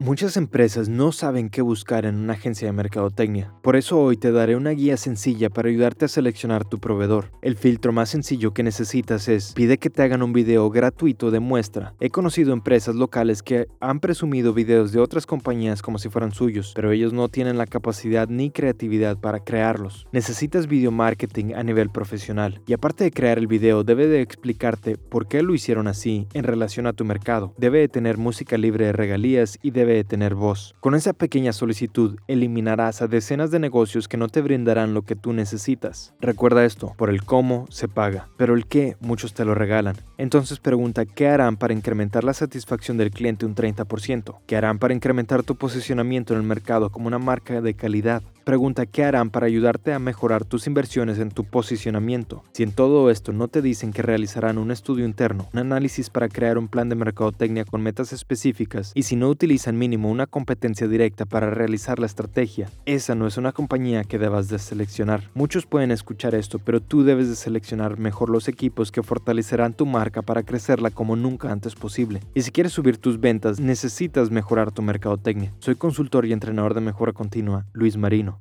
Muchas empresas no saben qué buscar en una agencia de mercadotecnia. Por eso hoy te daré una guía sencilla para ayudarte a seleccionar tu proveedor. El filtro más sencillo que necesitas es pide que te hagan un video gratuito de muestra. He conocido empresas locales que han presumido videos de otras compañías como si fueran suyos, pero ellos no tienen la capacidad ni creatividad para crearlos. Necesitas video marketing a nivel profesional y aparte de crear el video debe de explicarte por qué lo hicieron así en relación a tu mercado. Debe de tener música libre de regalías y debe de tener voz. Con esa pequeña solicitud eliminarás a decenas de negocios que no te brindarán lo que tú necesitas. Recuerda esto, por el cómo se paga, pero el qué muchos te lo regalan. Entonces pregunta qué harán para incrementar la satisfacción del cliente un 30%, qué harán para incrementar tu posicionamiento en el mercado como una marca de calidad, Pregunta qué harán para ayudarte a mejorar tus inversiones en tu posicionamiento. Si en todo esto no te dicen que realizarán un estudio interno, un análisis para crear un plan de mercadotecnia con metas específicas y si no utilizan mínimo una competencia directa para realizar la estrategia, esa no es una compañía que debas de seleccionar. Muchos pueden escuchar esto, pero tú debes de seleccionar mejor los equipos que fortalecerán tu marca para crecerla como nunca antes posible. Y si quieres subir tus ventas, necesitas mejorar tu mercadotecnia. Soy consultor y entrenador de mejora continua, Luis Marino.